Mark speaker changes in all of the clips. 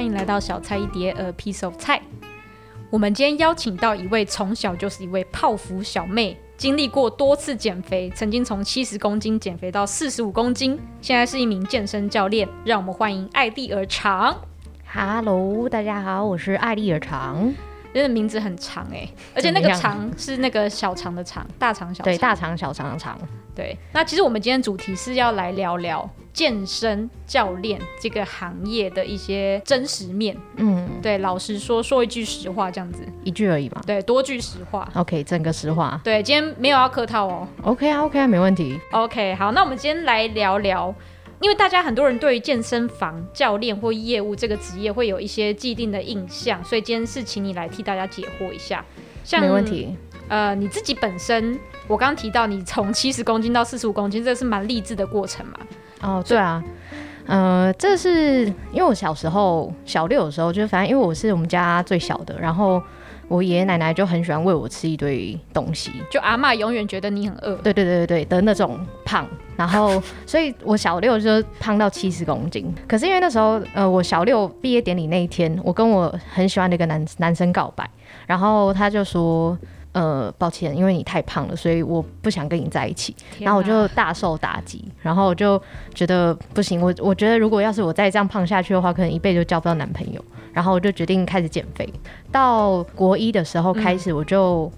Speaker 1: 欢迎来到小菜一碟，A piece of 菜。我们今天邀请到一位从小就是一位泡芙小妹，经历过多次减肥，曾经从七十公斤减肥到四十五公斤，现在是一名健身教练。让我们欢迎艾丽尔长。
Speaker 2: Hello，大家好，我是艾丽尔长。
Speaker 1: 真的名字很长哎、欸，而且那个长是那个小肠的肠，大肠小肠。
Speaker 2: 对，大肠小肠的肠。
Speaker 1: 对，那其实我们今天主题是要来聊聊健身教练这个行业的一些真实面。嗯，对，老实说，说一句实话，这样子，
Speaker 2: 一句而已嘛。
Speaker 1: 对，多句实话。
Speaker 2: OK，整个实话。
Speaker 1: 对，今天没有要客套哦。
Speaker 2: OK 啊，OK 啊，没问题。
Speaker 1: OK，好，那我们今天来聊聊。因为大家很多人对于健身房教练或业务这个职业会有一些既定的印象，所以今天是请你来替大家解惑一下。像，
Speaker 2: 没问题。
Speaker 1: 呃，你自己本身，我刚刚提到你从七十公斤到四十五公斤，这是蛮励志的过程嘛？
Speaker 2: 哦，对啊。呃，这是因为我小时候小六的时候，就是反正因为我是我们家最小的，然后。我爷爷奶奶就很喜欢喂我吃一堆东西，
Speaker 1: 就阿嬷永远觉得你很饿，
Speaker 2: 对对对对的那种胖，然后所以我小六就胖到七十公斤。可是因为那时候，呃，我小六毕业典礼那一天，我跟我很喜欢的一个男男生告白，然后他就说。呃，抱歉，因为你太胖了，所以我不想跟你在一起。哪然后我就大受打击，然后我就觉得不行。我我觉得如果要是我再这样胖下去的话，可能一辈子就交不到男朋友。然后我就决定开始减肥。到国一的时候开始，我就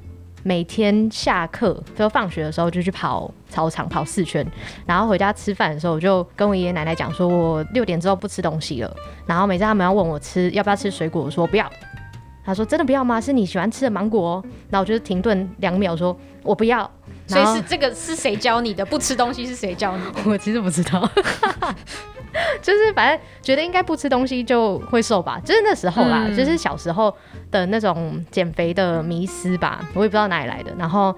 Speaker 2: 每天下课就放学的时候就去跑操场跑四圈，然后回家吃饭的时候，我就跟我爷爷奶奶讲说，我六点之后不吃东西了。然后每次他们要问我吃要不要吃水果，我说不要。他说：“真的不要吗？是你喜欢吃的芒果哦。”然后我就停顿两秒，说：“我不要。”
Speaker 1: 所以是这个是谁教你的？不吃东西是谁教你的？
Speaker 2: 我其实不知道，就是反正觉得应该不吃东西就会瘦吧。就是那时候啦，嗯、就是小时候的那种减肥的迷思吧，我也不知道哪里来的。然后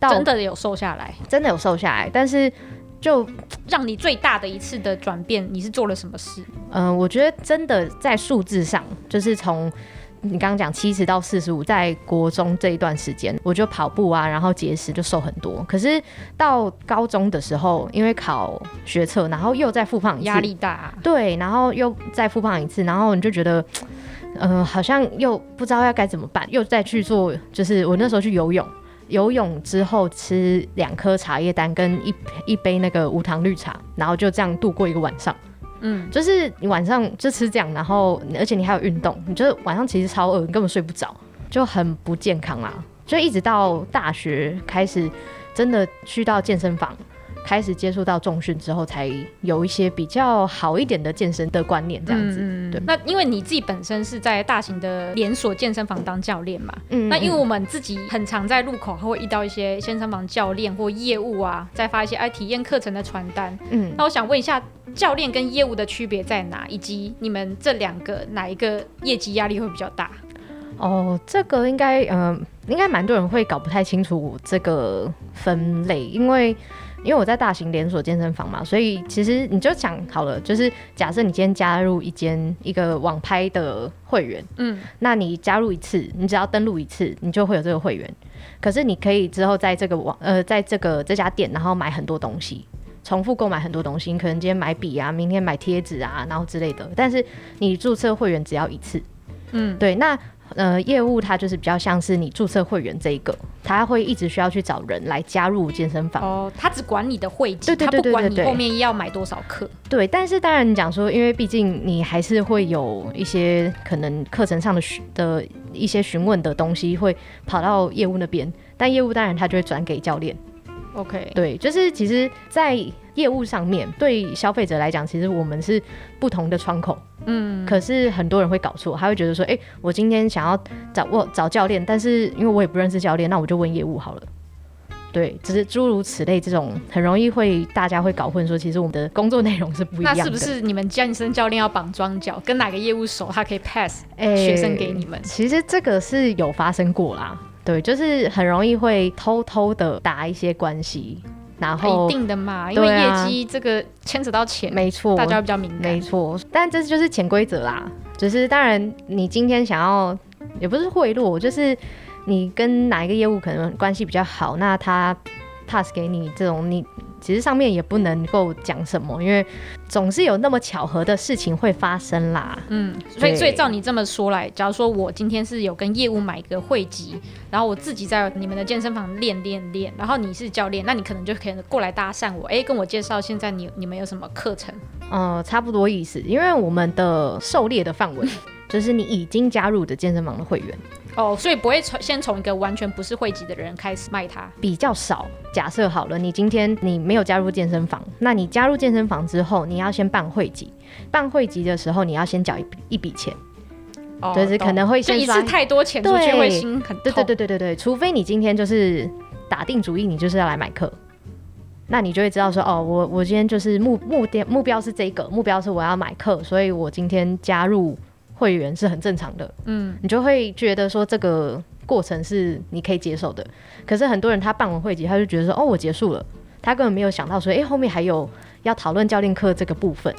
Speaker 2: 到
Speaker 1: 真的有瘦下来，
Speaker 2: 真的有瘦下来，但是就
Speaker 1: 让你最大的一次的转变，你是做了什么事？
Speaker 2: 嗯、呃，我觉得真的在数字上，就是从。你刚刚讲七十到四十五，在国中这一段时间，我就跑步啊，然后节食就瘦很多。可是到高中的时候，因为考学测，然后又再复胖一次，
Speaker 1: 压力大啊。
Speaker 2: 对，然后又再复胖一次，然后你就觉得，呃，好像又不知道要该怎么办，又再去做，就是我那时候去游泳，游泳之后吃两颗茶叶蛋跟一一杯那个无糖绿茶，然后就这样度过一个晚上。嗯，就是你晚上就吃这样，然后而且你还有运动，你就晚上其实超饿，你根本睡不着，就很不健康啦。就一直到大学开始，真的去到健身房。开始接触到重训之后，才有一些比较好一点的健身的观念，这样子。嗯、对，
Speaker 1: 那因为你自己本身是在大型的连锁健身房当教练嘛，嗯，那因为我们自己很常在路口会遇到一些健身房教练或业务啊，在发一些哎体验课程的传单。嗯，那我想问一下，教练跟业务的区别在哪？以及你们这两个哪一个业绩压力会比较大？
Speaker 2: 哦，这个应该，嗯、呃，应该蛮多人会搞不太清楚这个分类，因为。因为我在大型连锁健身房嘛，所以其实你就想好了，就是假设你今天加入一间一个网拍的会员，嗯，那你加入一次，你只要登录一次，你就会有这个会员。可是你可以之后在这个网呃，在这个这家店，然后买很多东西，重复购买很多东西。你可能今天买笔啊，明天买贴纸啊，然后之类的。但是你注册会员只要一次，嗯，对，那。呃，业务它就是比较像是你注册会员这一个，他会一直需要去找人来加入健身房。哦，
Speaker 1: 他只管你的会籍，
Speaker 2: 对
Speaker 1: 他不管你后面要买多少课。
Speaker 2: 对，但是当然你讲说，因为毕竟你还是会有一些可能课程上的询的一些询问的东西会跑到业务那边，但业务当然他就会转给教练。
Speaker 1: OK，
Speaker 2: 对，就是其实，在业务上面对消费者来讲，其实我们是不同的窗口。嗯，可是很多人会搞错，他会觉得说，哎、欸，我今天想要找我找教练，但是因为我也不认识教练，那我就问业务好了。对，只是诸如此类这种，很容易会大家会搞混，说其实我们的工作内容是不一样的。
Speaker 1: 那是不是你们健身教练要绑桩脚，跟哪个业务熟，他可以 pass 学生给你们？欸、
Speaker 2: 其实这个是有发生过啦，对，就是很容易会偷偷的打一些关系。然后
Speaker 1: 一定的嘛，因为业绩这个牵扯到钱，
Speaker 2: 没错，
Speaker 1: 大家比较敏感，
Speaker 2: 没错。但这就是潜规则啦，只是当然，你今天想要也不是贿赂，就是你跟哪一个业务可能关系比较好，那他 pass 给你这种你其实上面也不能够讲什么，因为总是有那么巧合的事情会发生啦。
Speaker 1: 嗯，所以所以照你这么说来，假如说我今天是有跟业务买个会籍，然后我自己在你们的健身房练练练，然后你是教练，那你可能就可以过来搭讪我，哎，跟我介绍现在你你们有什么课程？
Speaker 2: 呃，差不多意思，因为我们的狩猎的范围 就是你已经加入的健身房的会员。
Speaker 1: 哦，所以不会从先从一个完全不是会籍的人开始卖它，
Speaker 2: 比较少。假设好了，你今天你没有加入健身房，那你加入健身房之后，你要先办会籍。办会籍的时候，你要先缴一一笔钱，哦、就是可能会先
Speaker 1: 一次太多钱出去会心很痛。
Speaker 2: 对对对对对对，除非你今天就是打定主意，你就是要来买课，那你就会知道说，哦，我我今天就是目目的目标是这个，目标是我要买课，所以我今天加入。会员是很正常的，嗯，你就会觉得说这个过程是你可以接受的。可是很多人他办完会籍，他就觉得说哦，我结束了，他根本没有想到说，哎、欸，后面还有要讨论教练课这个部分，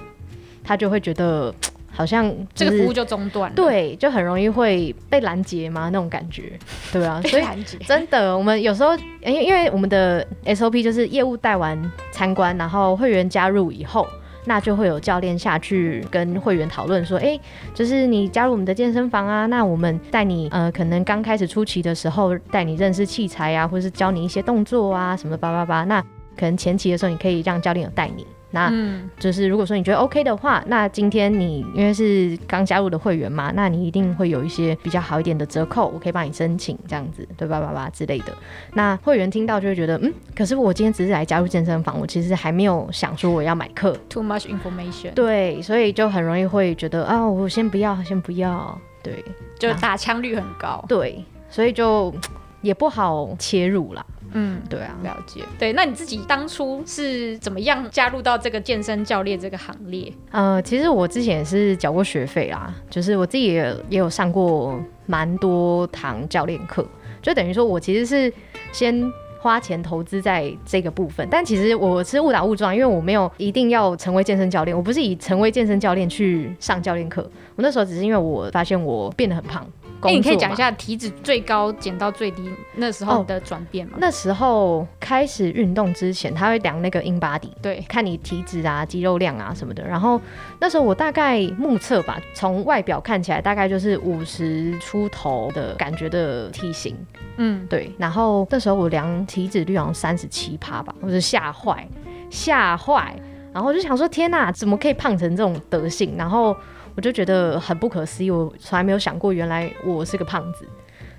Speaker 2: 他就会觉得好像
Speaker 1: 这个服务就中断了，
Speaker 2: 对，就很容易会被拦截嘛那种感觉，对啊，所以真的，我们有时候因为因为我们的 SOP 就是业务带完参观，然后会员加入以后。那就会有教练下去跟会员讨论说，哎、就是你加入我们的健身房啊，那我们带你，呃，可能刚开始初期的时候带你认识器材啊，或是教你一些动作啊，什么叭叭叭，那可能前期的时候你可以让教练有带你。那就是如果说你觉得 OK 的话，那今天你因为是刚加入的会员嘛，那你一定会有一些比较好一点的折扣，我可以帮你申请这样子，对吧？吧吧之类的。那会员听到就会觉得，嗯，可是我今天只是来加入健身房，我其实还没有想说我要买课。
Speaker 1: Too much information。
Speaker 2: 对，所以就很容易会觉得啊，我先不要，先不要。对，
Speaker 1: 就打枪率很高。
Speaker 2: 对，所以就也不好切入啦。
Speaker 1: 嗯，对啊，了解。对，那你自己当初是怎么样加入到这个健身教练这个行列？
Speaker 2: 呃，其实我之前也是缴过学费啦，就是我自己也也有上过蛮多堂教练课，就等于说我其实是先花钱投资在这个部分，但其实我是误打误撞，因为我没有一定要成为健身教练，我不是以成为健身教练去上教练课，我那时候只是因为我发现我变得很胖。哎，你
Speaker 1: 可以讲一下体脂最高减到最低那时候的转变吗？
Speaker 2: 哦，那时候开始运动之前，他会量那个 InBody，对，看你体脂啊、肌肉量啊什么的。然后那时候我大概目测吧，从外表看起来大概就是五十出头的感觉的体型，嗯，对。然后那时候我量体脂率好像三十七趴吧，我就吓坏，吓坏。然后我就想说，天哪，怎么可以胖成这种德性？然后。我就觉得很不可思议，我从来没有想过，原来我是个胖子，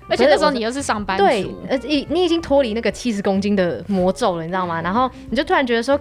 Speaker 1: 而且那时候你又是上班族，
Speaker 2: 对，呃，你你已经脱离那个七十公斤的魔咒了，你知道吗？然后你就突然觉得说，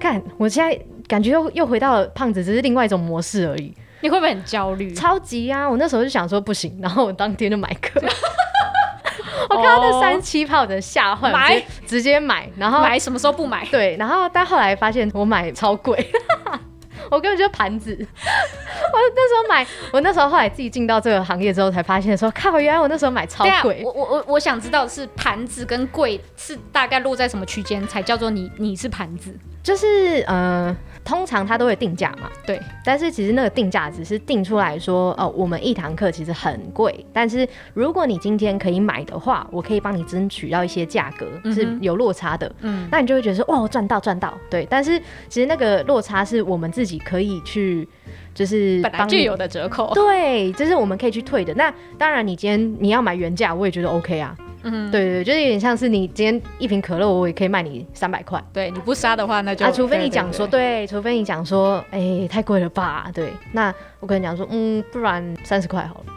Speaker 2: 看我现在感觉又又回到了胖子，只是另外一种模式而已。
Speaker 1: 你会不会很焦虑？
Speaker 2: 超级啊！我那时候就想说不行，然后我当天就买课，我看到那三七炮的吓坏，买直接买，然后
Speaker 1: 买什么时候不买？
Speaker 2: 对，然后但后来发现我买超贵。我根本就盘子，我那时候买，我那时候后来自己进到这个行业之后才发现说，靠，原来我那时候买超贵。
Speaker 1: 我我我我想知道是盘子跟贵是大概落在什么区间才叫做你你是盘子？
Speaker 2: 就是呃。通常他都会定价嘛，
Speaker 1: 对。但是其实那个定价只是定出来说，哦，我们一堂课其实很贵，但是如果你今天可以买的话，我可以帮你争取到一些价格是有落差的，嗯，那你就会觉得说，哇，赚到赚到，对。但是其实那个落差是我们自己可以去，就是本来就有的折扣，
Speaker 2: 对，这是我们可以去退的。那当然，你今天你要买原价，我也觉得 OK 啊。嗯，对对对，就是有点像是你今天一瓶可乐，我也可以卖你三百块。
Speaker 1: 对，你不杀的话，那就啊，
Speaker 2: 除非你讲说，对，除非你讲说，哎、欸，太贵了吧？对，那我跟你讲说，嗯，不然三十块好了，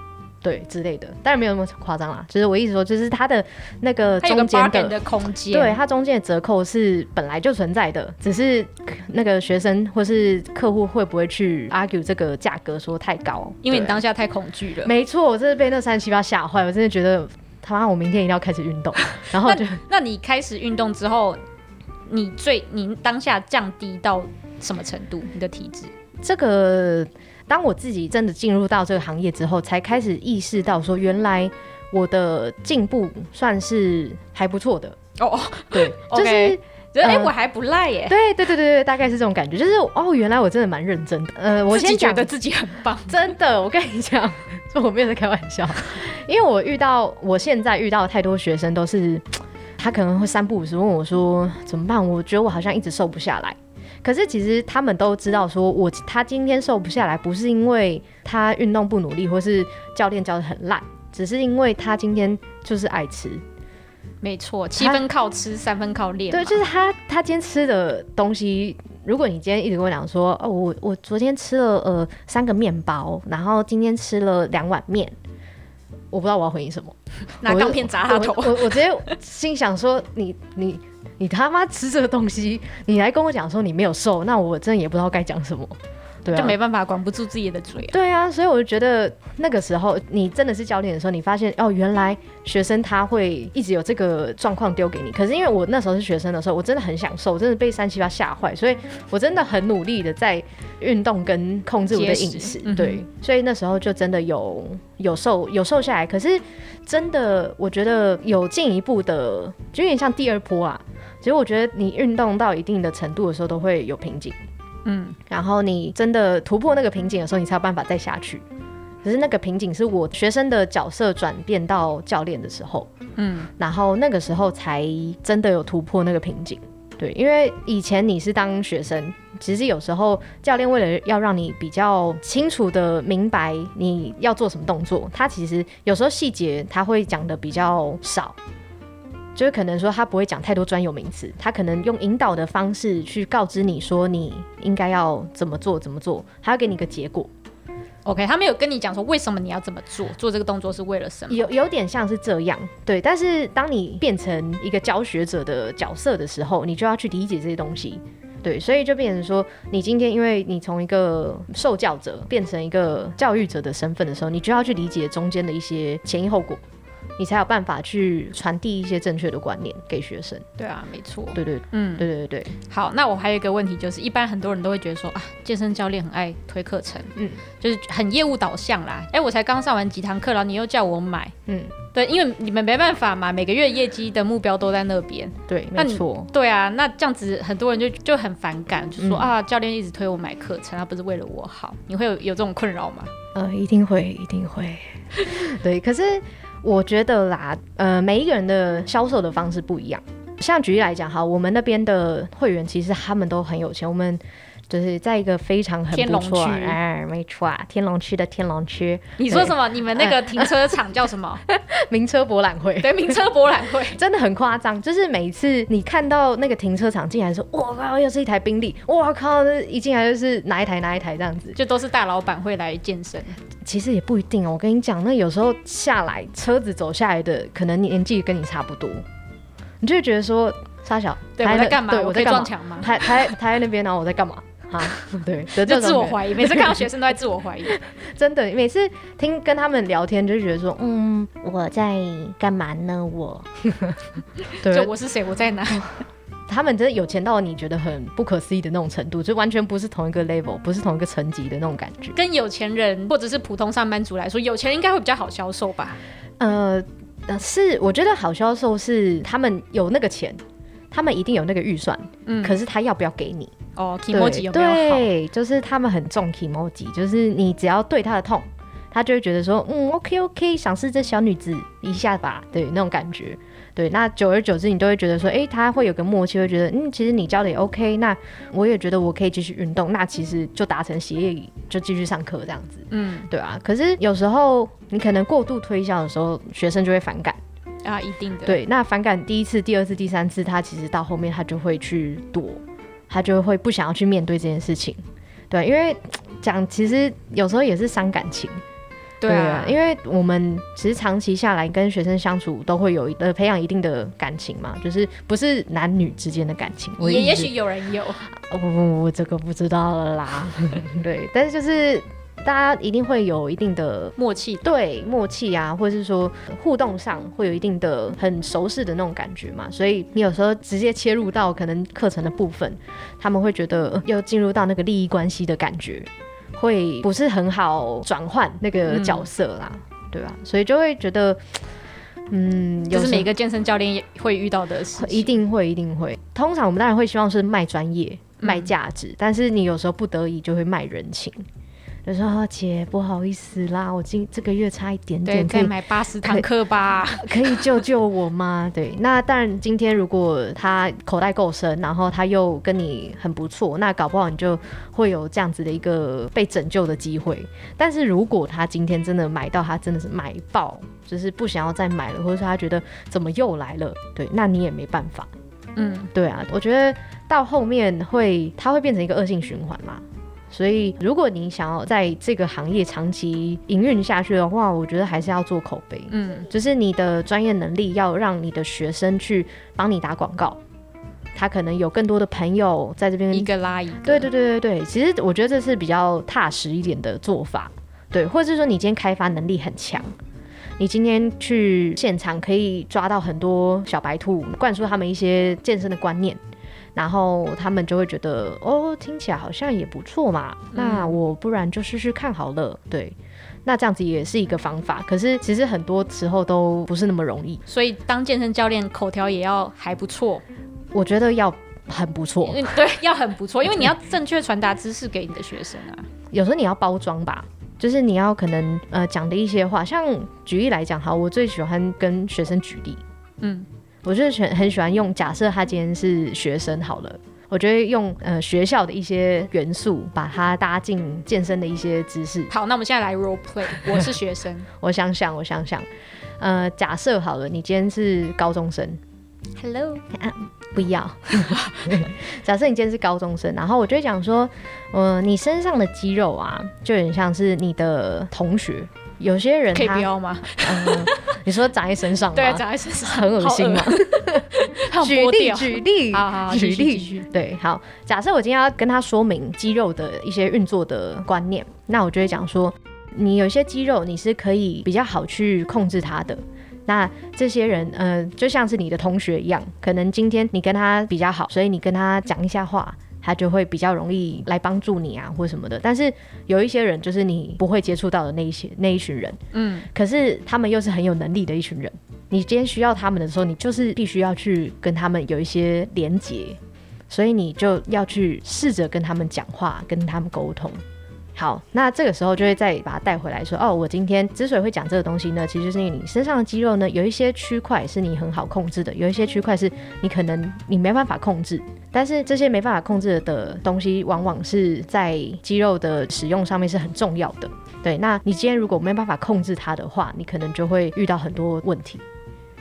Speaker 2: 对之类的。当然没有那么夸张啦，就是我意思说，就是它的那个中间的，
Speaker 1: 的空间，
Speaker 2: 对，它中间的折扣是本来就存在的，只是那个学生或是客户会不会去 argue 这个价格说太高？
Speaker 1: 因为你当下太恐惧了。
Speaker 2: 没错，我真的被那三七八吓坏，我真的觉得。他妈，我明天一定要开始运动。然后就
Speaker 1: 那，那你开始运动之后，你最你当下降低到什么程度？你的体脂？
Speaker 2: 这个，当我自己真的进入到这个行业之后，才开始意识到说，原来我的进步算是还不错的。哦哦，对，就是。Okay.
Speaker 1: 哎、欸，我还不赖耶！
Speaker 2: 对对对对对，大概是这种感觉，就是哦，原来我真的蛮认真的。呃，我先
Speaker 1: 觉得自己很棒，
Speaker 2: 真的。我跟你讲，我没有在开玩笑，因为我遇到我现在遇到太多学生都是他可能会三不五时问我说怎么办？我觉得我好像一直瘦不下来。可是其实他们都知道，说我他今天瘦不下来，不是因为他运动不努力，或是教练教的很烂，只是因为他今天就是爱吃。
Speaker 1: 没错，七分靠吃，三分靠练。
Speaker 2: 对，就是他他今天吃的东西，如果你今天一直跟我讲说，哦，我我昨天吃了呃三个面包，然后今天吃了两碗面，我不知道我要回应什么，
Speaker 1: 拿钢片砸他头。
Speaker 2: 我我，我，我直接心想说，你你。你他妈吃这个东西，你来跟我讲说你没有瘦，那我真的也不知道该讲什么。对啊，
Speaker 1: 就没办法管不住自己的嘴啊。
Speaker 2: 对啊，所以我就觉得那个时候你真的是教练的时候，你发现哦，原来学生他会一直有这个状况丢给你。可是因为我那时候是学生的时候，我真的很享受，真的被三七八吓坏，所以我真的很努力的在运动跟控制我的饮食。对，嗯、所以那时候就真的有有瘦有瘦下来。可是真的，我觉得有进一步的，就有点像第二波啊。其实我觉得你运动到一定的程度的时候，都会有瓶颈。嗯，然后你真的突破那个瓶颈的时候，你才有办法再下去。可是那个瓶颈是我学生的角色转变到教练的时候，嗯，然后那个时候才真的有突破那个瓶颈。对，因为以前你是当学生，其实有时候教练为了要让你比较清楚的明白你要做什么动作，他其实有时候细节他会讲的比较少。就是可能说他不会讲太多专有名词，他可能用引导的方式去告知你说你应该要怎么做怎么做，他要给你个结果。
Speaker 1: OK，他没有跟你讲说为什么你要这么做，做这个动作是为了什么？
Speaker 2: 有有点像是这样，对。但是当你变成一个教学者的角色的时候，你就要去理解这些东西，对。所以就变成说，你今天因为你从一个受教者变成一个教育者的身份的时候，你就要去理解中间的一些前因后果。你才有办法去传递一些正确的观念给学生。
Speaker 1: 对啊，没错。
Speaker 2: 对对，嗯，对对对。
Speaker 1: 好，那我还有一个问题，就是一般很多人都会觉得说啊，健身教练很爱推课程，嗯，就是很业务导向啦。哎，我才刚上完几堂课，然后你又叫我买，嗯，对，因为你们没办法嘛，每个月业绩的目标都在那边。
Speaker 2: 对，没错。
Speaker 1: 对啊，那这样子很多人就就很反感，就说啊，教练一直推我买课程，他不是为了我好。你会有有这种困扰吗？
Speaker 2: 呃，一定会，一定会。对，可是。我觉得啦，呃，每一个人的销售的方式不一样。像举例来讲，哈，我们那边的会员其实他们都很有钱。我们就是在一个非常很不错，天龙区，哎，没错啊，天龙区的天龙区。
Speaker 1: 你说什么？你们那个停车场叫什么？
Speaker 2: 名车博览会。
Speaker 1: 对，名车博览会
Speaker 2: 真的很夸张。就是每一次你看到那个停车场进来的时候，哇靠，又是一台宾利，哇靠，一进来就是哪一台哪一台这样子，
Speaker 1: 就都是大老板会来健身。
Speaker 2: 其实也不一定哦，我跟你讲，那有时候下来车子走下来的，可能年纪跟你差不多，你就会觉得说，沙小，
Speaker 1: 对，我在干嘛？我在撞墙吗？
Speaker 2: 他他他在那边，然后我在干嘛？哈，对，
Speaker 1: 就自我怀疑，每次看到学生都在自我怀疑，
Speaker 2: 真的，每次听跟他们聊天，就觉得说，嗯，我在干嘛呢？我，
Speaker 1: 对，就我是谁？我在哪？
Speaker 2: 他们真的有钱到你觉得很不可思议的那种程度，就完全不是同一个 level，不是同一个层级的那种感觉。
Speaker 1: 跟有钱人或者是普通上班族来说，有钱人应该会比较好销售吧？
Speaker 2: 呃，是，我觉得好销售是他们有那个钱，他们一定有那个预算，嗯，可是他要不要给你？
Speaker 1: 哦，kimoji 有没有好？
Speaker 2: 对，就是他们很重 kimoji，就是你只要对他的痛，他就会觉得说，嗯，OK OK，赏识这小女子一下吧，对，那种感觉。对，那久而久之，你都会觉得说，哎，他会有个默契，会觉得，嗯，其实你教的也 OK，那我也觉得我可以继续运动，那其实就达成协议，就继续上课这样子，嗯，对啊。可是有时候你可能过度推销的时候，学生就会反感
Speaker 1: 啊，一定的。
Speaker 2: 对，那反感第一次、第二次、第三次，他其实到后面他就会去躲，他就会不想要去面对这件事情，对，因为讲其实有时候也是伤感情。对啊，因为我们其实长期下来跟学生相处，都会有呃培养一定的感情嘛，就是不是男女之间的感情，
Speaker 1: 也也许有人有，
Speaker 2: 我我我这个不知道了啦。对，但是就是大家一定会有一定的
Speaker 1: 默契，
Speaker 2: 对默契啊，或者是说互动上会有一定的很熟识的那种感觉嘛，所以你有时候直接切入到可能课程的部分，他们会觉得又进入到那个利益关系的感觉。会不是很好转换那个角色啦，嗯、对吧？所以就会觉得，嗯，
Speaker 1: 就是每个健身教练也会遇到的事，
Speaker 2: 一定会，一定会。通常我们当然会希望是卖专业、卖价值，嗯、但是你有时候不得已就会卖人情。就说、哦、姐不好意思啦，我今这个月差一点点，
Speaker 1: 可以买八十堂课吧？
Speaker 2: 可以救救我吗？对，那当然，今天如果他口袋够深，然后他又跟你很不错，那搞不好你就会有这样子的一个被拯救的机会。但是如果他今天真的买到，他真的是买爆，就是不想要再买了，或者说他觉得怎么又来了，对，那你也没办法。嗯，对啊，我觉得到后面会，它会变成一个恶性循环嘛。所以，如果你想要在这个行业长期营运下去的话，我觉得还是要做口碑。嗯，就是你的专业能力要让你的学生去帮你打广告，他可能有更多的朋友在这边
Speaker 1: 一个拉一个。
Speaker 2: 对对对对对，其实我觉得这是比较踏实一点的做法。对，或者是说你今天开发能力很强，你今天去现场可以抓到很多小白兔，灌输他们一些健身的观念。然后他们就会觉得，哦，听起来好像也不错嘛。嗯、那我不然就试试看好了。对，那这样子也是一个方法。可是其实很多时候都不是那么容易。
Speaker 1: 所以当健身教练，口条也要还不错。
Speaker 2: 我觉得要很不错。
Speaker 1: 对，要很不错，因为你要正确传达知识给你的学生啊。
Speaker 2: 有时候你要包装吧，就是你要可能呃讲的一些话，像举例来讲，哈，我最喜欢跟学生举例。嗯。我就是很很喜欢用，假设他今天是学生好了，我觉得用呃学校的一些元素，把它搭进健身的一些知识。
Speaker 1: 好，那我们现在来 role play，我是学生，
Speaker 2: 我想想，我想想，呃，假设好了，你今天是高中生
Speaker 1: ，Hello，
Speaker 2: 啊，不要，假设你今天是高中生，然后我就会讲说，呃，你身上的肌肉啊，就很像是你的同学。有些人他
Speaker 1: 可以不要吗？
Speaker 2: 嗯，你说长在身上吗？
Speaker 1: 对，长在身上
Speaker 2: 很恶心吗？举例举例，
Speaker 1: 举例。
Speaker 2: 对，好。假设我今天要跟他说明肌肉的一些运作的观念，那我就会讲说，你有些肌肉你是可以比较好去控制它的。那这些人，呃，就像是你的同学一样，可能今天你跟他比较好，所以你跟他讲一下话。他就会比较容易来帮助你啊，或什么的。但是有一些人，就是你不会接触到的那一些那一群人，嗯，可是他们又是很有能力的一群人。你今天需要他们的时候，你就是必须要去跟他们有一些连接，所以你就要去试着跟他们讲话，跟他们沟通。好，那这个时候就会再把它带回来说，哦，我今天之所以会讲这个东西呢，其实是因为你身上的肌肉呢，有一些区块是你很好控制的，有一些区块是你可能你没办法控制，但是这些没办法控制的东西，往往是在肌肉的使用上面是很重要的。对，那你今天如果没办法控制它的话，你可能就会遇到很多问题，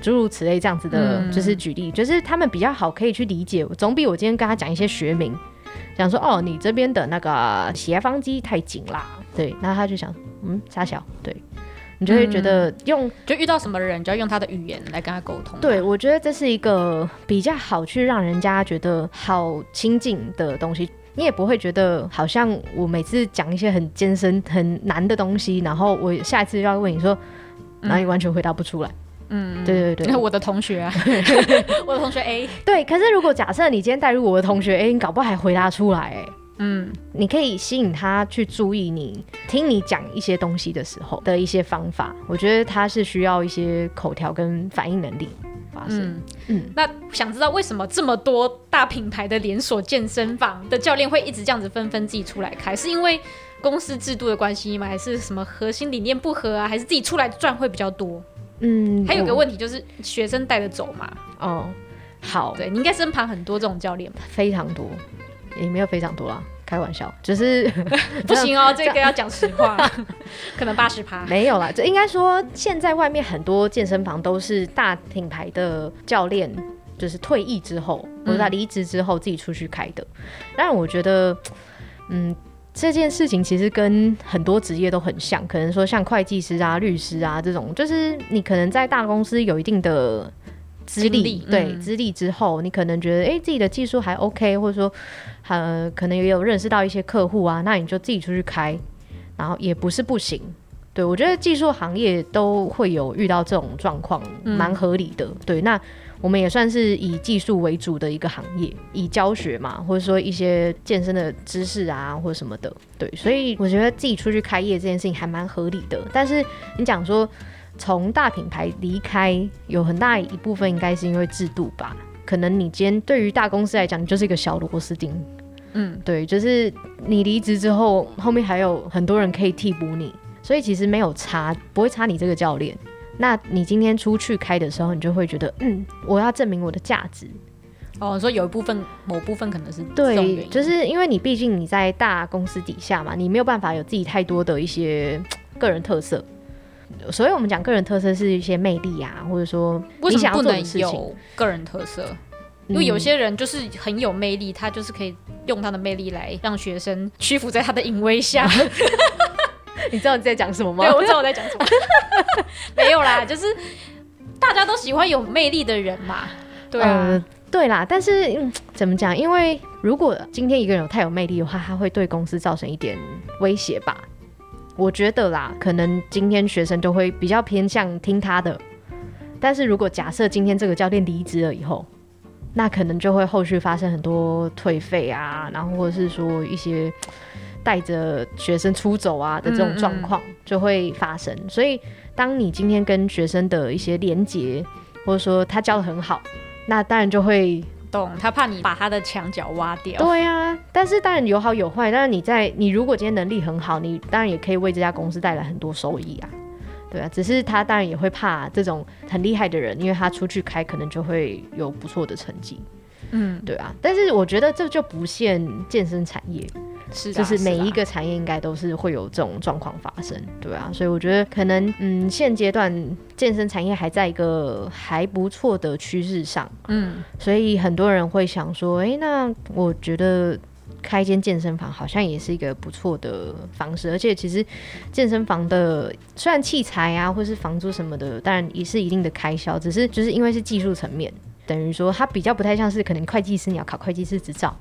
Speaker 2: 诸如此类这样子的，就是举例，就是他们比较好可以去理解，总比我今天跟他讲一些学名。讲说哦，你这边的那个斜方肌太紧啦，对，那他就想，嗯，傻小，对，你就会觉得用，
Speaker 1: 就遇到什么人就要用他的语言来跟他沟通。
Speaker 2: 对，我觉得这是一个比较好去让人家觉得好亲近的东西，你也不会觉得好像我每次讲一些很艰深、很难的东西，然后我下一次要问你说，哪里完全回答不出来。嗯，对对对，
Speaker 1: 那 我的同学啊，我的同学 A，
Speaker 2: 对，可是如果假设你今天带入我的同学 A，你搞不好还回答出来，哎，嗯，你可以吸引他去注意你，听你讲一些东西的时候的一些方法，我觉得他是需要一些口条跟反应能力发生。嗯，
Speaker 1: 嗯，那想知道为什么这么多大品牌的连锁健身房的教练会一直这样子纷纷自己出来开？是因为公司制度的关系吗？还是什么核心理念不合啊？还是自己出来赚会比较多？嗯，还有个问题就是学生带着走嘛。
Speaker 2: 哦，好，
Speaker 1: 对，你应该身旁很多这种教练吧？
Speaker 2: 非常多，也没有非常多啦，开玩笑，就是
Speaker 1: 不行哦，这个要讲实话，可能八十趴
Speaker 2: 没有啦。这应该说，现在外面很多健身房都是大品牌的教练，就是退役之后或者他离职之后自己出去开的。但我觉得，嗯。这件事情其实跟很多职业都很像，可能说像会计师啊、律师啊这种，就是你可能在大公司有一定的资历，对、嗯、资历之后，你可能觉得哎自己的技术还 OK，或者说呃可能也有认识到一些客户啊，那你就自己出去开，然后也不是不行。对，我觉得技术行业都会有遇到这种状况，蛮合理的。嗯、对，那。我们也算是以技术为主的一个行业，以教学嘛，或者说一些健身的知识啊，或者什么的，对，所以我觉得自己出去开业这件事情还蛮合理的。但是你讲说从大品牌离开，有很大一部分应该是因为制度吧？可能你今天对于大公司来讲，你就是一个小螺丝钉，嗯，对，就是你离职之后，后面还有很多人可以替补你，所以其实没有差，不会差你这个教练。那你今天出去开的时候，你就会觉得，嗯，我要证明我的价值。
Speaker 1: 哦，说有一部分，某部分可能是
Speaker 2: 对，就是因为你毕竟你在大公司底下嘛，你没有办法有自己太多的一些个人特色。所以我们讲个人特色是一些魅力啊，或者说你想要做的事情，有
Speaker 1: 个人特色？因为有些人就是很有魅力，他就是可以用他的魅力来让学生屈服在他的淫威下。
Speaker 2: 你知道你在讲什么吗？
Speaker 1: 对，我知道我在讲什么。没有啦，就是大家都喜欢有魅力的人嘛。对啊，呃、
Speaker 2: 对啦。但是、嗯、怎么讲？因为如果今天一个人有太有魅力的话，他会对公司造成一点威胁吧？我觉得啦，可能今天学生都会比较偏向听他的。但是如果假设今天这个教练离职了以后，那可能就会后续发生很多退费啊，然后或者是说一些。带着学生出走啊的这种状况就会发生，嗯嗯，所以当你今天跟学生的一些连结，或者说他教的很好，那当然就会
Speaker 1: 懂他怕你把他的墙角挖掉。
Speaker 2: 对啊，但是当然有好有坏。但是你在你如果今天能力很好，你当然也可以为这家公司带来很多收益啊。对啊，只是他当然也会怕这种很厉害的人，因为他出去开可能就会有不错的成绩。嗯，对啊。但是我觉得这就不限健身产业。是，就是每一个产业应该都是会有这种状况发生，对啊，所以我觉得可能，嗯，现阶段健身产业还在一个还不错的趋势上，嗯，所以很多人会想说，哎、欸，那我觉得开一间健身房好像也是一个不错的方式，而且其实健身房的虽然器材啊或是房租什么的，当然也是一定的开销，只是就是因为是技术层面，等于说它比较不太像是可能会计师你要考会计师执照。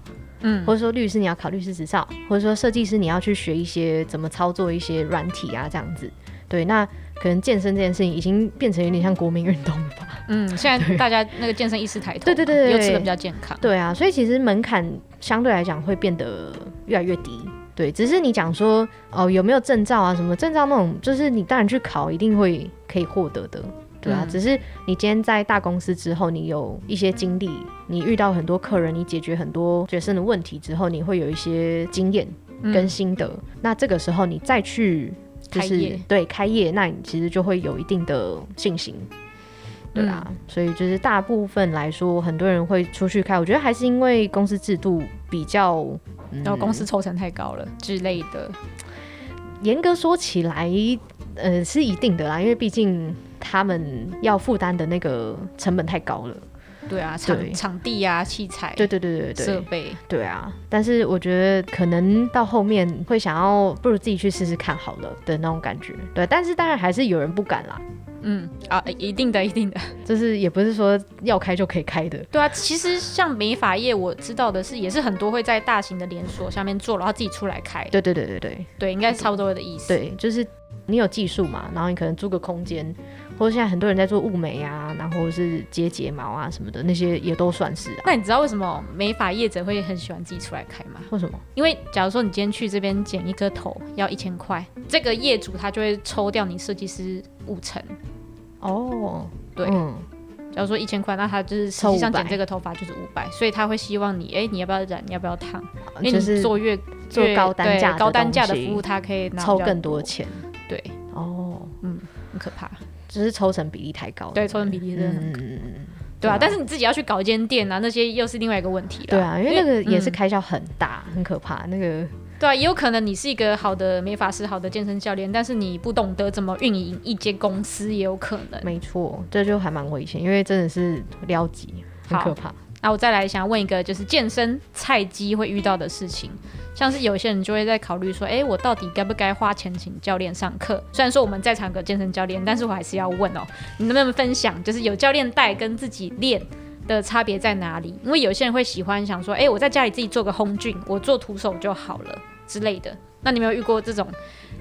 Speaker 2: 嗯，或者说律师你要考律师执照，或者说设计师你要去学一些怎么操作一些软体啊，这样子。对，那可能健身这件事情已经变成有点像国民运动了吧？
Speaker 1: 嗯，现在大家那个健身意识抬头，
Speaker 2: 对对对对，
Speaker 1: 又吃的比较健康。
Speaker 2: 对啊，所以其实门槛相对来讲会变得越来越低。对，只是你讲说哦有没有证照啊什么证照那种，就是你当然去考一定会可以获得的。对啊，只是你今天在大公司之后，你有一些经历，你遇到很多客人，你解决很多学生的问题之后，你会有一些经验跟心得。嗯、那这个时候你再去就是开业，对，开业，那你其实就会有一定的信心。对啊，嗯、所以就是大部分来说，很多人会出去开，我觉得还是因为公司制度比较，
Speaker 1: 然后、嗯、公司抽成太高了之类的。
Speaker 2: 严格说起来，呃，是一定的啦，因为毕竟。他们要负担的那个成本太高了，
Speaker 1: 对啊，场场地啊，器材，
Speaker 2: 对对对对对，
Speaker 1: 设备，
Speaker 2: 对啊。但是我觉得可能到后面会想要，不如自己去试试看好了的那种感觉，对。但是当然还是有人不敢啦，
Speaker 1: 嗯啊，一定的，一定的，
Speaker 2: 就是也不是说要开就可以开的，
Speaker 1: 对啊。其实像美发业，我知道的是，也是很多会在大型的连锁下面做，然后自己出来开，
Speaker 2: 对对对对对，
Speaker 1: 对，应该是差不多的意思，
Speaker 2: 对，就是你有技术嘛，然后你可能租个空间。或者现在很多人在做雾眉啊，然后是接睫毛啊什么的，那些也都算是啊。
Speaker 1: 那你知道为什么美发业者会很喜欢自己出来开吗？
Speaker 2: 为什么？
Speaker 1: 因为假如说你今天去这边剪一颗头要一千块，这个业主他就会抽掉你设计师五成。
Speaker 2: 哦，
Speaker 1: 对。嗯。假如说一千块，那他就是实际上剪这个头发就是五百，所以他会希望你，哎、欸，你要不要染？你要不要烫？因为你做越
Speaker 2: 做高单价
Speaker 1: 高单价的服务，他可以拿
Speaker 2: 抽更多钱。
Speaker 1: 对。
Speaker 2: 哦，
Speaker 1: 嗯，很可怕。
Speaker 2: 只是抽成比例太高，
Speaker 1: 对，抽成比例真的很，嗯，对啊，但是你自己要去搞一间店啊，那些又是另外一个问题了。
Speaker 2: 对啊，因为那个也是开销很大，很可怕。那个，
Speaker 1: 对啊，也有可能你是一个好的美发师、好的健身教练，但是你不懂得怎么运营一间公司，也有可能。
Speaker 2: 没错，这就还蛮危险，因为真的是撩级，很可怕。
Speaker 1: 那我再来想问一个，就是健身菜鸡会遇到的事情，像是有些人就会在考虑说，哎、我到底该不该花钱请教练上课？虽然说我们在场有个健身教练，但是我还是要问哦、你能不能分享，就是有教练带跟自己练的差别在哪里？因为有些人会喜欢想说，哎、我在家里自己做个 home gym，我做徒手就好了之类的。那你有没有遇过这种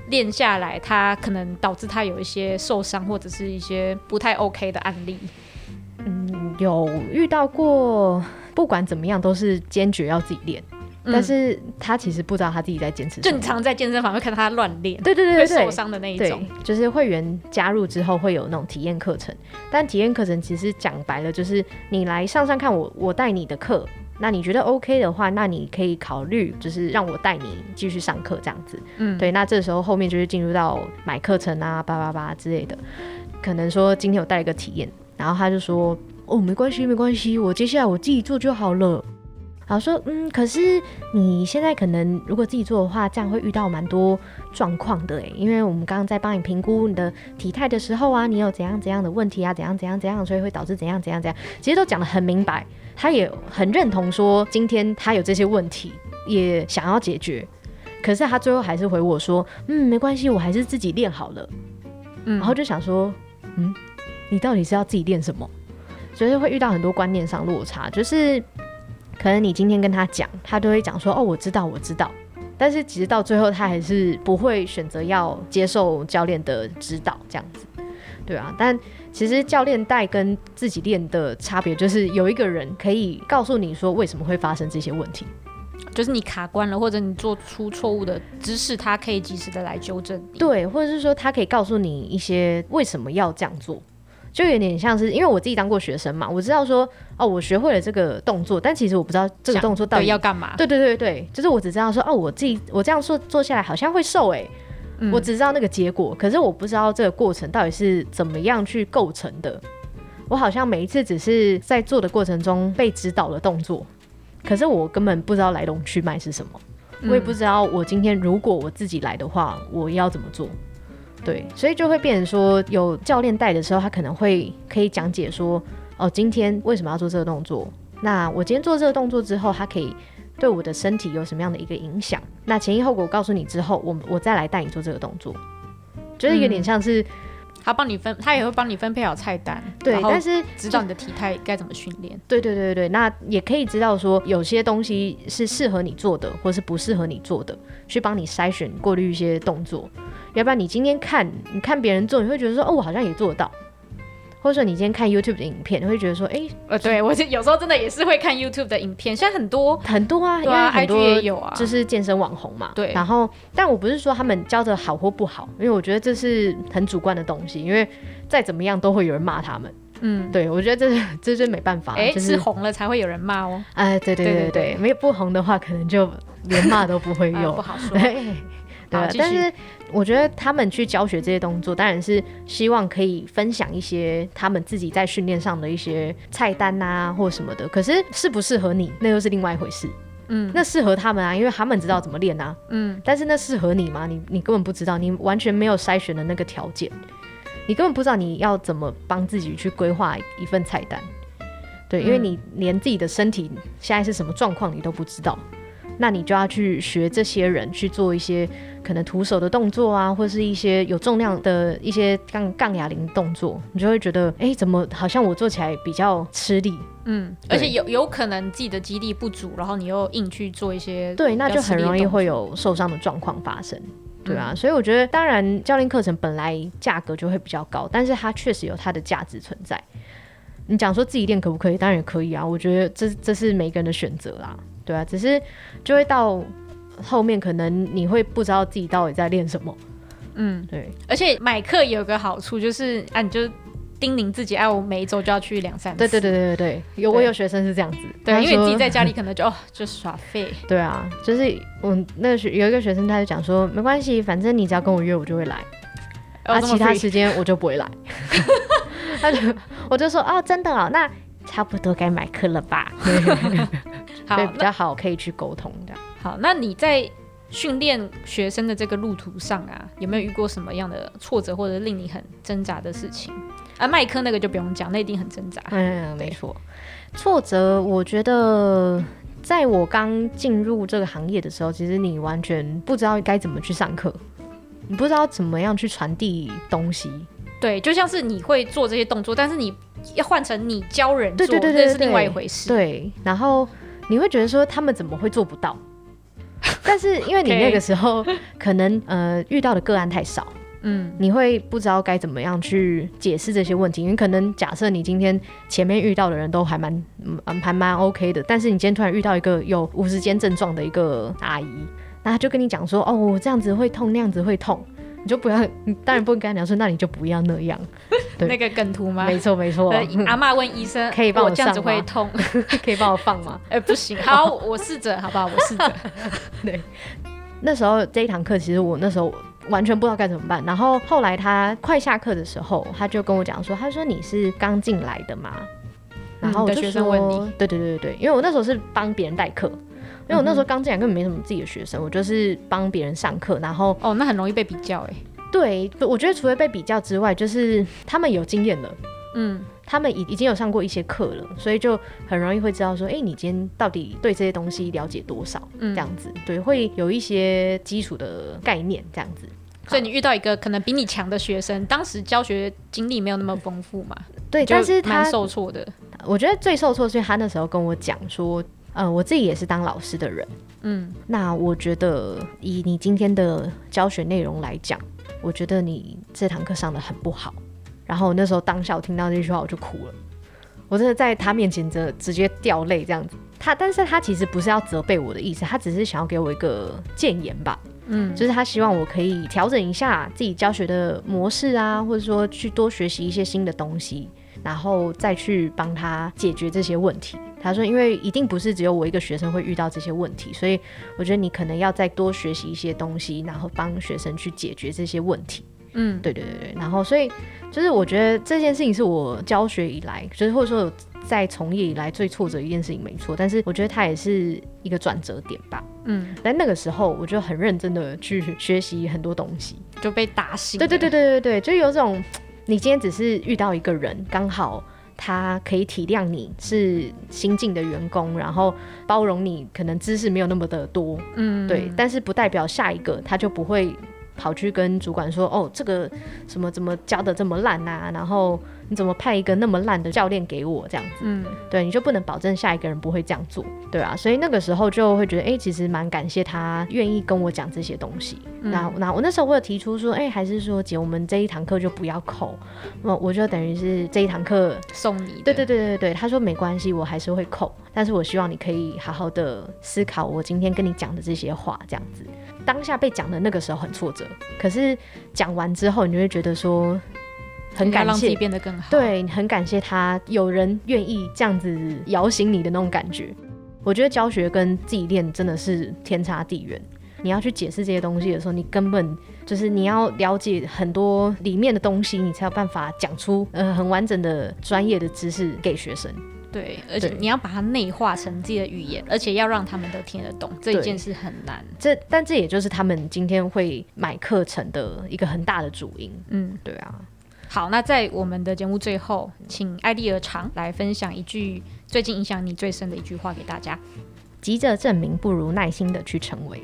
Speaker 1: 练下来，他可能导致他有一些受伤或者是一些不太 OK 的案例？
Speaker 2: 嗯，有遇到过，不管怎么样都是坚决要自己练，嗯、但是他其实不知道他自己在坚持。
Speaker 1: 正常在健身房会看到他
Speaker 2: 乱练，对对
Speaker 1: 对受伤的那一种。
Speaker 2: 就是会员加入之后会有那种体验课程，但体验课程其实讲白了就是你来上上看我，我带你的课，那你觉得 OK 的话，那你可以考虑就是让我带你继续上课这样子。嗯，对，那这时候后面就是进入到买课程啊，叭叭叭之类的。可能说今天我带一个体验，然后他就说哦，没关系没关系，我接下来我自己做就好了。然后说嗯，可是你现在可能如果自己做的话，这样会遇到蛮多状况的诶，因为我们刚刚在帮你评估你的体态的时候啊，你有怎样怎样的问题啊，怎样怎样怎样，所以会导致怎样怎样怎样，其实都讲得很明白。他也很认同说今天他有这些问题，也想要解决，可是他最后还是回我说嗯，没关系，我还是自己练好了。嗯，然后就想说。嗯，你到底是要自己练什么？所以会遇到很多观念上落差，就是可能你今天跟他讲，他都会讲说：“哦，我知道，我知道。”但是其实到最后，他还是不会选择要接受教练的指导，这样子，对啊。但其实教练带跟自己练的差别，就是有一个人可以告诉你说为什么会发生这些问题。
Speaker 1: 就是你卡关了，或者你做出错误的姿势，他可以及时的来纠正你。
Speaker 2: 对，或者是说他可以告诉你一些为什么要这样做，就有点像是因为我自己当过学生嘛，我知道说哦，我学会了这个动作，但其实我不知道这个动作到底
Speaker 1: 要干嘛。
Speaker 2: 对对对对，就是我只知道说哦，我自己我这样做做下来好像会瘦诶、欸，嗯、我只知道那个结果，可是我不知道这个过程到底是怎么样去构成的。我好像每一次只是在做的过程中被指导的动作。可是我根本不知道来龙去脉是什么，我也不知道我今天如果我自己来的话，我要怎么做？对，所以就会变成说，有教练带的时候，他可能会可以讲解说，哦，今天为什么要做这个动作？那我今天做这个动作之后，它可以对我的身体有什么样的一个影响？那前因后果告诉你之后，我我再来带你做这个动作，就是有点像是。
Speaker 1: 他帮你分，他也会帮你分配好菜单，
Speaker 2: 对，但是
Speaker 1: 知道你的体态该怎么训练。
Speaker 2: 对对对对，那也可以知道说有些东西是适合你做的，或是不适合你做的，去帮你筛选过滤一些动作。要不然你今天看，你看别人做，你会觉得说，哦，我好像也做得到。或者说你今天看 YouTube 的影片，你会觉得说，哎、欸，
Speaker 1: 呃，对我就有时候真的也是会看 YouTube 的影片，现在很多
Speaker 2: 很多啊，
Speaker 1: 对啊，
Speaker 2: 因为很多
Speaker 1: IG 也有啊，
Speaker 2: 就是健身网红嘛。
Speaker 1: 对，
Speaker 2: 然后，但我不是说他们教的好或不好，因为我觉得这是很主观的东西，因为再怎么样都会有人骂他们。嗯，对，我觉得这这就没办法，
Speaker 1: 哎、欸，
Speaker 2: 就是
Speaker 1: 是红了才会有人骂哦。
Speaker 2: 哎，对对对对对，没有不红的话，可能就连骂都不会 有，
Speaker 1: 呃、不好说。
Speaker 2: 对，好但是我觉得他们去教学这些动作，当然是希望可以分享一些他们自己在训练上的一些菜单啊，或什么的。可是适不适合你，那又是另外一回事。嗯，那适合他们啊，因为他们知道怎么练啊。嗯，但是那适合你吗？你你根本不知道，你完全没有筛选的那个条件，你根本不知道你要怎么帮自己去规划一份菜单。对，因为你连自己的身体现在是什么状况你都不知道。那你就要去学这些人去做一些可能徒手的动作啊，或是一些有重量的一些杠杠哑铃动作，你就会觉得，哎、欸，怎么好像我做起来比较吃力？嗯，
Speaker 1: 而且有有可能自己的肌力不足，然后你又硬去做一些，
Speaker 2: 对，那就很容易会有受伤的状况发生，对啊。嗯、所以我觉得，当然教练课程本来价格就会比较高，但是它确实有它的价值存在。你讲说自己练可不可以？当然也可以啊，我觉得这这是每个人的选择啦。对啊，只是就会到后面，可能你会不知道自己到底在练什么。嗯，对。
Speaker 1: 而且买课有个好处就是，啊，你就叮咛自己，哎、啊，我每一周就要去两三次。
Speaker 2: 对对对对对，有我有学生是这样子。
Speaker 1: 对，因为你自己在家里可能就哦就耍废。
Speaker 2: 对啊，就是我那个学有一个学生，他就讲说，没关系，反正你只要跟我约，我就会来。啊，其他时间我就不会来。他就我就说，哦，真的哦，那差不多该买课了吧。对，比较好，可以去沟通的。
Speaker 1: 好，那你在训练学生的这个路途上啊，有没有遇过什么样的挫折或者令你很挣扎的事情？啊，麦克那个就不用讲，那一定很挣扎。
Speaker 2: 嗯，没错。挫折，我觉得在我刚进入这个行业的时候，其实你完全不知道该怎么去上课，你不知道怎么样去传递东西。
Speaker 1: 对，就像是你会做这些动作，但是你要换成你教人做，
Speaker 2: 对对对对，
Speaker 1: 这是另外一回事。
Speaker 2: 对，然后。你会觉得说他们怎么会做不到？但是因为你那个时候可能呃遇到的个案太少，嗯，你会不知道该怎么样去解释这些问题。你可能假设你今天前面遇到的人都还蛮嗯还蛮 OK 的，但是你今天突然遇到一个有五十肩症状的一个阿姨，那他就跟你讲说哦，这样子会痛，那样子会痛，你就不要，你当然不能跟他讲说，那你就不要那样。对，
Speaker 1: 那个梗图吗？
Speaker 2: 没错没错。
Speaker 1: 阿嬷问医生，
Speaker 2: 可以帮我
Speaker 1: 这样子会痛，
Speaker 2: 可以帮我放吗？
Speaker 1: 哎，不行。好，我试着，好不好？我试着。
Speaker 2: 对，那时候这一堂课，其实我那时候完全不知道该怎么办。然后后来他快下课的时候，他就跟我讲说，他说你是刚进来的吗？然后我就说，对对对对对，因为我那时候是帮别人代课。因为我那时候刚进来，根本没什么自己的学生，我就是帮别人上课，然后
Speaker 1: 哦，那很容易被比较哎。
Speaker 2: 对，我觉得除了被比较之外，就是他们有经验了，嗯，他们已已经有上过一些课了，所以就很容易会知道说，哎，你今天到底对这些东西了解多少？嗯，这样子，对，会有一些基础的概念，这样子。
Speaker 1: 所以你遇到一个可能比你强的学生，当时教学经历没有那么丰富嘛？
Speaker 2: 对，但是他
Speaker 1: 受挫的。
Speaker 2: 我觉得最受挫是他那时候跟我讲说。呃，我自己也是当老师的人，嗯，那我觉得以你今天的教学内容来讲，我觉得你这堂课上的很不好。然后那时候当下我听到这句话我就哭了，我真的在他面前真的直接掉泪这样子。他，但是他其实不是要责备我的意思，他只是想要给我一个谏言吧，嗯，就是他希望我可以调整一下自己教学的模式啊，或者说去多学习一些新的东西。然后再去帮他解决这些问题。他说，因为一定不是只有我一个学生会遇到这些问题，所以我觉得你可能要再多学习一些东西，然后帮学生去解决这些问题。嗯，对对对对。然后，所以就是我觉得这件事情是我教学以来，就是或者说在从业以来最挫折一件事情，没错。但是我觉得它也是一个转折点吧。嗯，在那个时候，我就很认真的去学习很多东西，
Speaker 1: 就被打醒。
Speaker 2: 对对对对对对，就有这种。你今天只是遇到一个人，刚好他可以体谅你是新进的员工，然后包容你可能知识没有那么的多，嗯，对，但是不代表下一个他就不会跑去跟主管说，哦，这个什么怎么教的这么烂啊，然后。你怎么派一个那么烂的教练给我这样子？嗯，对，你就不能保证下一个人不会这样做，对啊。所以那个时候就会觉得，哎、欸，其实蛮感谢他愿意跟我讲这些东西。嗯、那那我那时候我有提出说，哎、欸，还是说姐，我们这一堂课就不要扣，那我就等于是这一堂课
Speaker 1: 送你。
Speaker 2: 对对对对对，他说没关系，我还是会扣，但是我希望你可以好好的思考我今天跟你讲的这些话，这样子。当下被讲的那个时候很挫折，可是讲完之后，你就会觉得说。很感谢，让自己变得更好。对，很感谢他有人愿意这样子摇醒你的那种感觉。我觉得教学跟自己练真的是天差地远。你要去解释这些东西的时候，你根本就是你要了解很多里面的东西，你才有办法讲出呃很完整的专业的知识给学生。
Speaker 1: 对，而且你要把它内化成自己的语言，而且要让他们都听得懂，这一件事很难。
Speaker 2: 这但这也就是他们今天会买课程的一个很大的主因。嗯，对啊。
Speaker 1: 好，那在我们的节目最后，请艾丽儿长来分享一句最近影响你最深的一句话给大家。
Speaker 2: 急着证明不如耐心的去成为。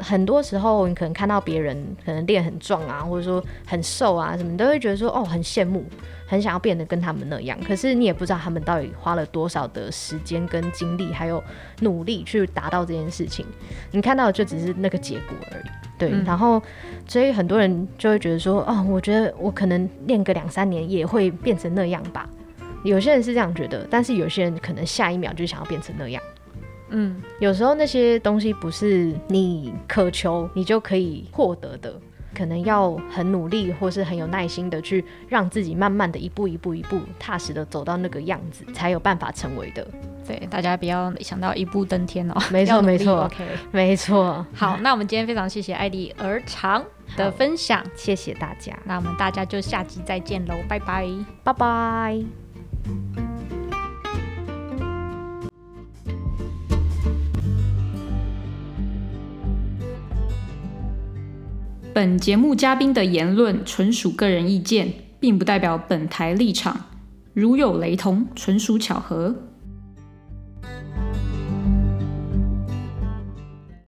Speaker 2: 很多时候，你可能看到别人可能练很壮啊，或者说很瘦啊，什么，你都会觉得说哦，很羡慕。很想要变得跟他们那样，可是你也不知道他们到底花了多少的时间跟精力，还有努力去达到这件事情。你看到的就只是那个结果而已，对。嗯、然后，所以很多人就会觉得说，哦，我觉得我可能练个两三年也会变成那样吧。有些人是这样觉得，但是有些人可能下一秒就想要变成那样。嗯，有时候那些东西不是你渴求你就可以获得的。可能要很努力，或是很有耐心的去让自己慢慢的一步一步一步踏实的走到那个样子，才有办法成为的。
Speaker 1: 对，大家不要想到一步登天哦。
Speaker 2: 没错没错，OK，没错。
Speaker 1: 好，那我们今天非常谢谢艾丽儿长的分享，
Speaker 2: 谢谢大家。
Speaker 1: 那我们大家就下集再见喽，拜拜，
Speaker 2: 拜拜。
Speaker 1: 本节目嘉宾的言论纯属个人意见，并不代表本台立场。如有雷同，纯属巧合。